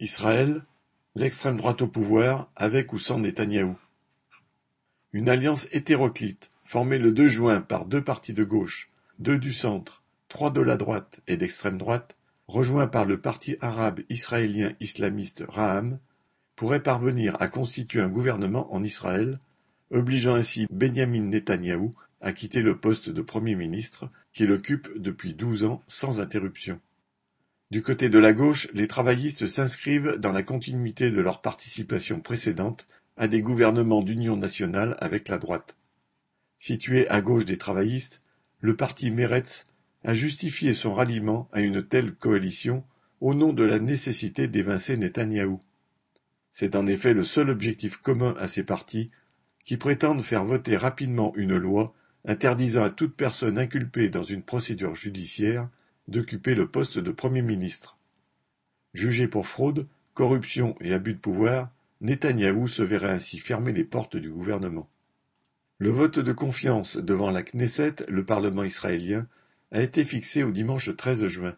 Israël, l'extrême droite au pouvoir, avec ou sans Netanyahou. Une alliance hétéroclite, formée le 2 juin par deux partis de gauche, deux du centre, trois de la droite et d'extrême droite, rejoints par le parti arabe israélien islamiste Raham, pourrait parvenir à constituer un gouvernement en Israël, obligeant ainsi Benjamin Netanyahou à quitter le poste de Premier ministre qu'il occupe depuis douze ans sans interruption. Du côté de la gauche, les travaillistes s'inscrivent dans la continuité de leur participation précédente à des gouvernements d'union nationale avec la droite. Situé à gauche des travaillistes, le parti Meretz a justifié son ralliement à une telle coalition au nom de la nécessité d'évincer Netanyahou. C'est en effet le seul objectif commun à ces partis qui prétendent faire voter rapidement une loi interdisant à toute personne inculpée dans une procédure judiciaire d'occuper le poste de Premier ministre. Jugé pour fraude, corruption et abus de pouvoir, Netanyahou se verrait ainsi fermer les portes du gouvernement. Le vote de confiance devant la Knesset, le Parlement israélien, a été fixé au dimanche 13 juin.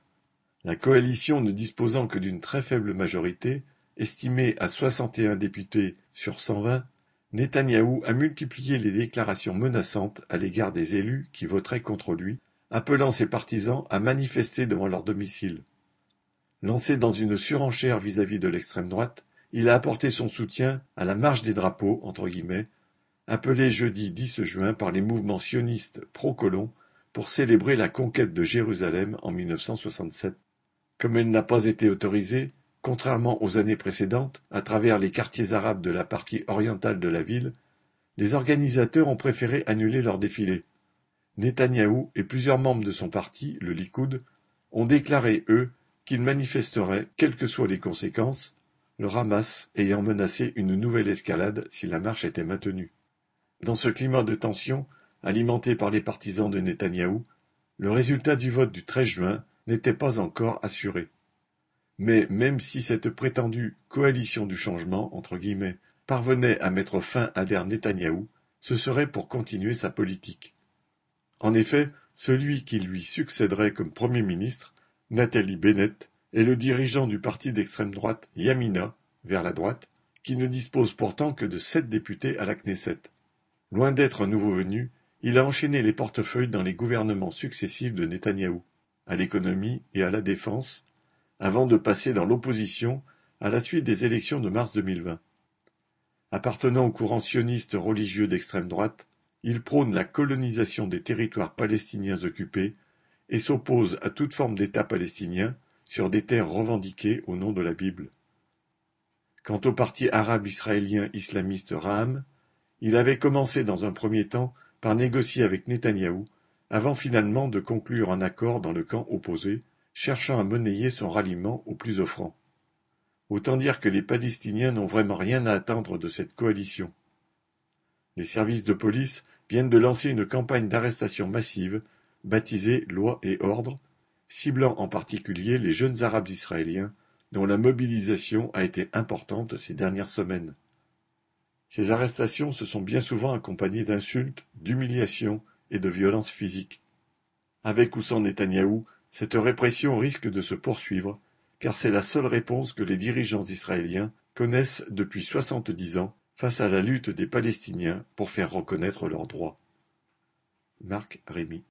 La coalition ne disposant que d'une très faible majorité, estimée à 61 députés sur 120, Netanyahou a multiplié les déclarations menaçantes à l'égard des élus qui voteraient contre lui, appelant ses partisans à manifester devant leur domicile. Lancé dans une surenchère vis-à-vis de l'extrême droite, il a apporté son soutien à la marche des drapeaux, entre guillemets, appelée jeudi 10 juin par les mouvements sionistes pro-colons pour célébrer la conquête de Jérusalem en 1967. Comme elle n'a pas été autorisée, contrairement aux années précédentes, à travers les quartiers arabes de la partie orientale de la ville, les organisateurs ont préféré annuler leur défilé. Netanyahou et plusieurs membres de son parti, le Likoud, ont déclaré, eux, qu'ils manifesteraient, quelles que soient les conséquences, le Hamas ayant menacé une nouvelle escalade si la marche était maintenue. Dans ce climat de tension, alimenté par les partisans de Netanyahou, le résultat du vote du 13 juin n'était pas encore assuré. Mais même si cette prétendue coalition du changement entre guillemets, parvenait à mettre fin à l'ère Netanyahou, ce serait pour continuer sa politique. En effet, celui qui lui succéderait comme Premier ministre, Nathalie Bennett, est le dirigeant du parti d'extrême droite Yamina, vers la droite, qui ne dispose pourtant que de sept députés à la Knesset. Loin d'être un nouveau venu, il a enchaîné les portefeuilles dans les gouvernements successifs de Netanyahou, à l'économie et à la défense, avant de passer dans l'opposition à la suite des élections de mars 2020. Appartenant au courant sioniste religieux d'extrême droite, il prône la colonisation des territoires palestiniens occupés et s'oppose à toute forme d'État palestinien sur des terres revendiquées au nom de la Bible. Quant au parti arabe israélien islamiste Raham, il avait commencé dans un premier temps par négocier avec Netanyahou, avant finalement de conclure un accord dans le camp opposé, cherchant à monnayer son ralliement au plus offrant. Autant dire que les Palestiniens n'ont vraiment rien à attendre de cette coalition. Les services de police viennent de lancer une campagne d'arrestation massive, baptisée Loi et Ordre, ciblant en particulier les jeunes Arabes israéliens dont la mobilisation a été importante ces dernières semaines. Ces arrestations se sont bien souvent accompagnées d'insultes, d'humiliations et de violences physiques. Avec ou sans Netanyahou, cette répression risque de se poursuivre, car c'est la seule réponse que les dirigeants israéliens connaissent depuis soixante-dix ans face à la lutte des Palestiniens pour faire reconnaître leurs droits. Marc Rémy